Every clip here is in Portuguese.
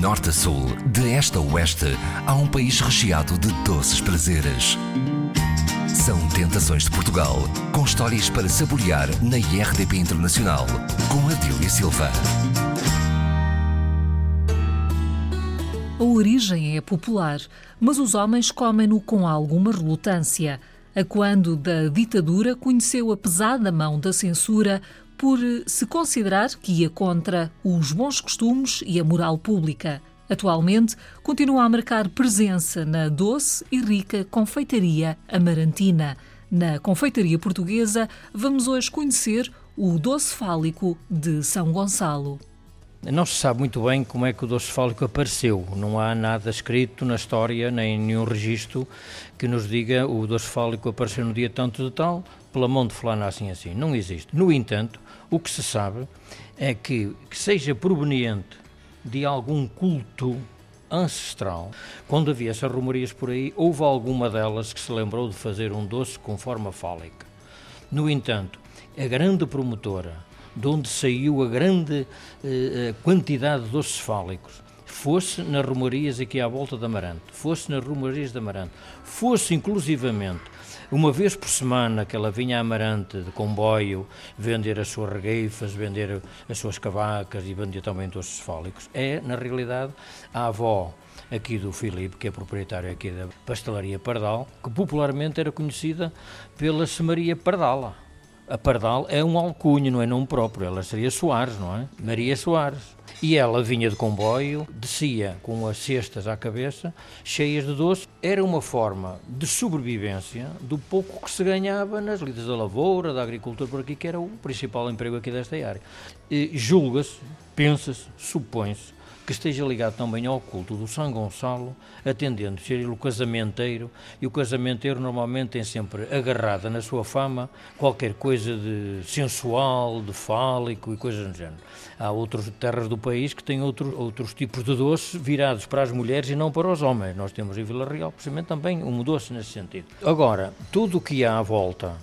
norte a sul, de este a oeste, há um país recheado de doces prazeres. São Tentações de Portugal, com histórias para saborear na IRDP Internacional, com Adília Silva. A origem é popular, mas os homens comem-no com alguma relutância. A quando da ditadura conheceu a pesada mão da censura por se considerar que ia contra os bons costumes e a moral pública. Atualmente, continua a marcar presença na doce e rica confeitaria amarantina. Na confeitaria portuguesa, vamos hoje conhecer o doce fálico de São Gonçalo. Não se sabe muito bem como é que o doce fálico apareceu. Não há nada escrito na história, nem nenhum registro que nos diga o doce fálico apareceu no dia tanto de tal, pela mão de fulano assim assim. Não existe. No entanto, o que se sabe é que, que seja proveniente de algum culto ancestral, quando havia essas rumorias por aí, houve alguma delas que se lembrou de fazer um doce com forma fálica. No entanto, a grande promotora, de onde saiu a grande eh, quantidade de doces fálicos, fosse nas rumorias aqui à volta de Amarante, fosse nas rumorias de Amarante, fosse inclusivamente uma vez por semana que ela vinha a Amarante de comboio vender as suas regueifas, vender as suas cavacas e vender também doces fólicos, é, na realidade, a avó aqui do Filipe, que é proprietário aqui da pastelaria Pardal, que popularmente era conhecida pela Semaria Pardala. A Pardal é um alcunho, não é nome próprio, ela seria Soares, não é? Maria Soares. E ela vinha de comboio, descia com as cestas à cabeça, cheias de doce. Era uma forma de sobrevivência do pouco que se ganhava nas lidas da lavoura, da agricultura por aqui, que era o principal emprego aqui desta área. Julga-se, pensa-se, supõe-se que esteja ligado também ao culto do São Gonçalo, atendendo ser ele o casamenteiro, e o casamenteiro normalmente tem sempre agarrada na sua fama qualquer coisa de sensual, de fálico e coisas do género. Há outras terras do país que têm outro, outros tipos de doces virados para as mulheres e não para os homens. Nós temos em Vila Real, precisamente, também um doce nesse sentido. Agora, tudo o que há à volta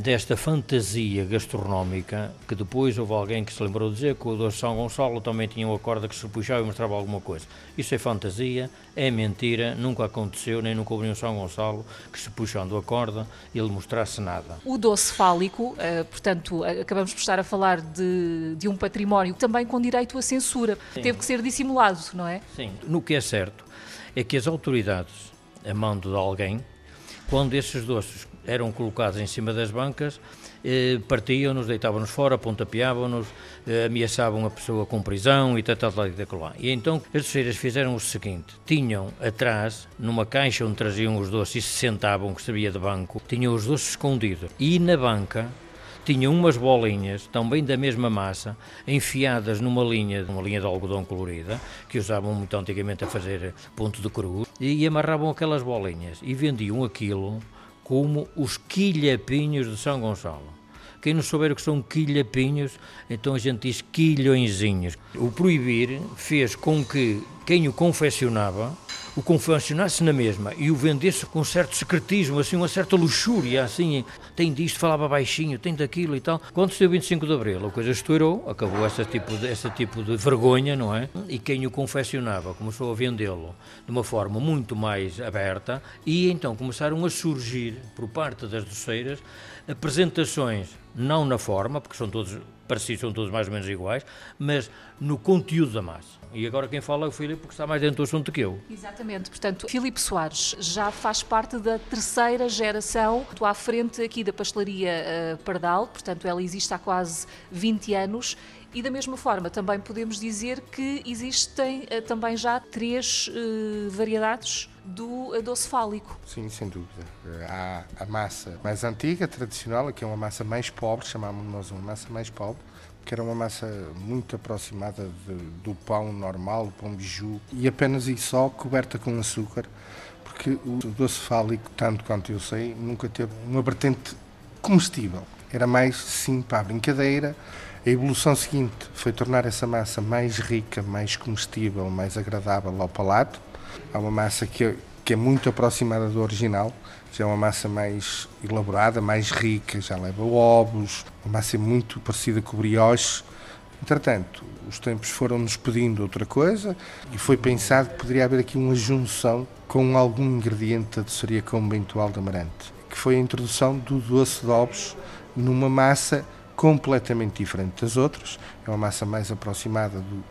desta fantasia gastronómica, que depois houve alguém que se lembrou de dizer que o doce São Gonçalo também tinha uma corda que se puxava e mostrava alguma coisa. Isso é fantasia, é mentira, nunca aconteceu, nem nunca houve nenhum São Gonçalo que se puxando a corda ele mostrasse nada. O doce fálico, uh, portanto, acabamos por estar a falar de, de um património também com direito à censura. Sim. Teve que ser dissimulado, não é? Sim. No que é certo é que as autoridades, a mando de alguém, quando esses doces eram colocados em cima das bancas, eh, partiam-nos, deitavam-nos fora, pontapeavam-nos, eh, ameaçavam a pessoa com prisão e tal, tal, tal, tal, E então as doceiras fizeram o seguinte: tinham atrás, numa caixa onde traziam os doces e se sentavam, que servia de banco, tinham os doces escondidos. E na banca tinham umas bolinhas, também da mesma massa, enfiadas numa linha, uma linha de algodão colorida, que usavam muito antigamente a fazer ponto de cruz, e amarravam aquelas bolinhas e vendiam aquilo como os quilhapinhos de São Gonçalo. Quem não souber o que são quilhapinhos, então a gente diz quilhõezinhos. O proibir fez com que quem o confeccionava o confeccionasse na mesma e o vendesse com um certo secretismo, assim, uma certa luxúria, assim, tem disto, falava baixinho, tem daquilo e tal. Quando se deu 25 de Abril, a coisa estourou, acabou esse tipo, de, esse tipo de vergonha, não é? E quem o confeccionava começou a vendê-lo de uma forma muito mais aberta e então começaram a surgir, por parte das doceiras, apresentações, não na forma, porque são todos parecidos, são todos mais ou menos iguais, mas no conteúdo da massa. E agora quem fala é o Filipe, porque está mais dentro do assunto que eu. Exatamente, portanto, Filipe Soares já faz parte da terceira geração, estou à frente aqui da pastelaria uh, Pardal, portanto, ela existe há quase 20 anos. E da mesma forma, também podemos dizer que existem uh, também já três uh, variedades do doce fálico. Sim, sem dúvida. Há a massa mais antiga, tradicional, que é uma massa mais pobre, chamamos nós uma massa mais pobre, que era uma massa muito aproximada de, do pão normal, o pão biju, e apenas e só coberta com açúcar, porque o doce fálico, tanto quanto eu sei, nunca teve uma vertente comestível. Era mais, sim, para a brincadeira. A evolução seguinte foi tornar essa massa mais rica, mais comestível, mais agradável ao palato. Há uma massa que que é muito aproximada do original, já é uma massa mais elaborada, mais rica, já leva ovos, uma massa muito parecida com o brioche, Entretanto, os tempos foram-nos pedindo outra coisa e foi pensado que poderia haver aqui uma junção com algum ingrediente da doçaria conventual de Amarante, que foi a introdução do doce de ovos numa massa completamente diferente das outras. É uma massa mais aproximada do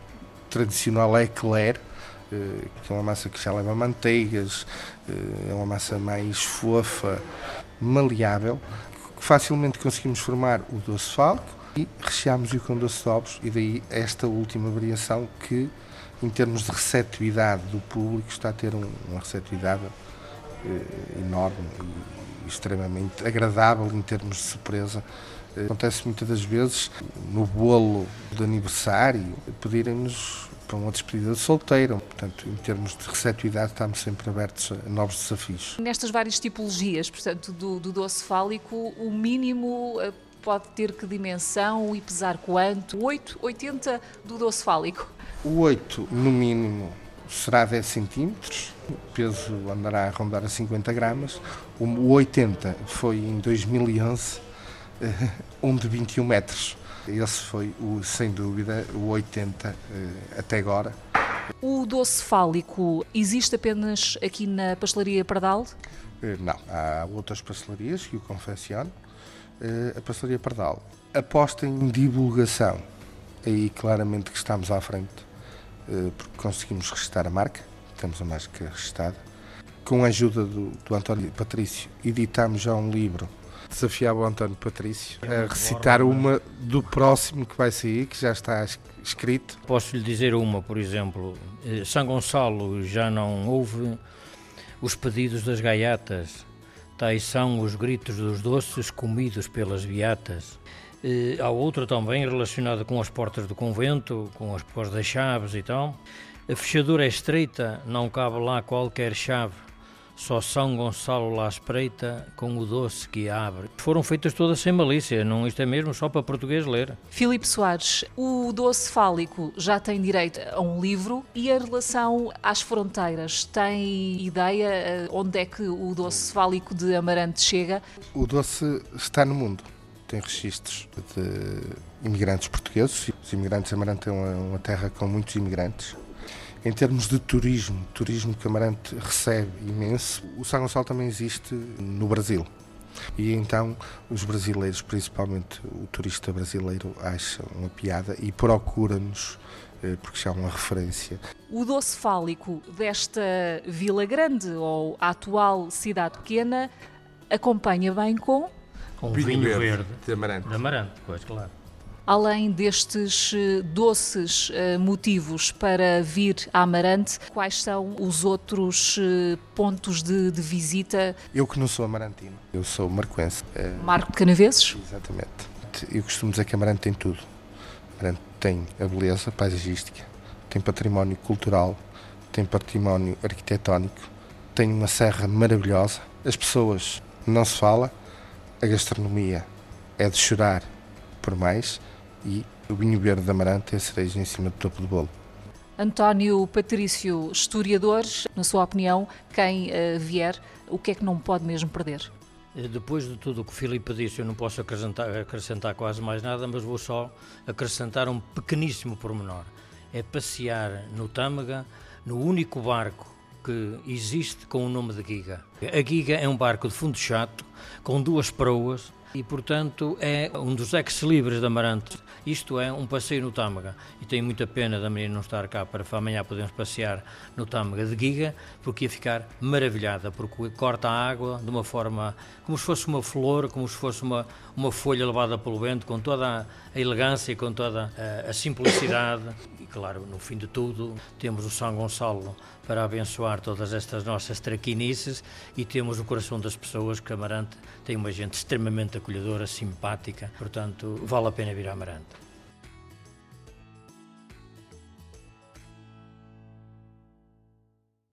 tradicional eclair, eh, que é uma massa que já leva manteigas, eh, é uma massa mais fofa, maleável, que facilmente conseguimos formar o doce falco e recheámos-o com doce de ovos e daí esta última variação que em termos de receptividade do público está a ter um, uma receptividade eh, enorme e extremamente agradável em termos de surpresa. Eh, acontece muitas das vezes no bolo de aniversário pedirem-nos para uma despedida de solteiro. Portanto, em termos de receptividade, estamos sempre abertos a novos desafios. Nestas várias tipologias, portanto, do, do doce fálico, o mínimo eh, pode ter que dimensão e pesar quanto? 8, 80 do doce fálico? O 8, no mínimo, será 10 centímetros, o peso andará a rondar a 50 gramas. O 80 foi em 2011, um de 21 metros. Esse foi, o, sem dúvida, o 80 eh, até agora. O doce fálico existe apenas aqui na pastelaria Pardal? Eh, não, há outras pastelarias que o confeccionam. Eh, a pastelaria Pardal aposta em divulgação. Aí claramente que estamos à frente, porque conseguimos registrar a marca, temos a marca registada. Com a ajuda do, do António Patrício, editamos já um livro desafiava o António Patrício a recitar uma do próximo que vai sair, que já está escrito. Posso lhe dizer uma, por exemplo. Eh, São Gonçalo já não houve os pedidos das gaiatas, tais são os gritos dos doces comidos pelas beatas. Eh, há outra também relacionada com as portas do convento, com as portas das chaves e tal. A fechadura é estreita, não cabe lá qualquer chave só São Gonçalo lá espreita com o doce que abre. Foram feitas todas sem malícia, não isto é mesmo só para português ler. Filipe Soares, o doce fálico já tem direito a um livro e a relação às fronteiras, tem ideia eh, onde é que o doce fálico de Amarante chega? O doce está no mundo tem registros de imigrantes portugueses. Os imigrantes de Amarante é uma, uma terra com muitos imigrantes. Em termos de turismo, turismo que Amarante recebe imenso, o São Gonçalo também existe no Brasil. E então os brasileiros, principalmente o turista brasileiro, acha uma piada e procura-nos eh, porque já é uma referência. O doce fálico desta Vila Grande ou atual cidade pequena acompanha bem com com vinho, vinho verde, verde de Amarante. De Amarante, pois claro além destes eh, doces eh, motivos para vir a Amarante, quais são os outros eh, pontos de, de visita? Eu que não sou amarantino, eu sou marcoense. Marco de Canaveses? Exatamente. Eu costumo dizer que Amarante tem tudo. Amarante tem a beleza paisagística, tem património cultural, tem património arquitetónico, tem uma serra maravilhosa, as pessoas não se fala, a gastronomia é de chorar por mais e o vinho verde de Amarante é a cereja em cima do topo do bolo. António Patrício, historiador, na sua opinião, quem uh, vier, o que é que não pode mesmo perder? Eh, depois de tudo o que o Filipe disse, eu não posso acrescentar, acrescentar quase mais nada, mas vou só acrescentar um pequeníssimo pormenor. É passear no Tâmega, no único barco que existe com o nome de Giga. A Giga é um barco de fundo chato, com duas proas, e, portanto, é um dos ex-libres de Amarante. Isto é um passeio no Tâmega. E tenho muita pena da menina não estar cá para amanhã podermos passear no Tâmega de Giga, porque ia ficar maravilhada, porque corta a água de uma forma como se fosse uma flor, como se fosse uma, uma folha levada pelo vento, com toda a elegância, com toda a, a simplicidade. Claro, no fim de tudo, temos o São Gonçalo para abençoar todas estas nossas traquinices e temos o coração das pessoas que Amarante tem uma gente extremamente acolhedora, simpática, portanto, vale a pena vir a Amarante.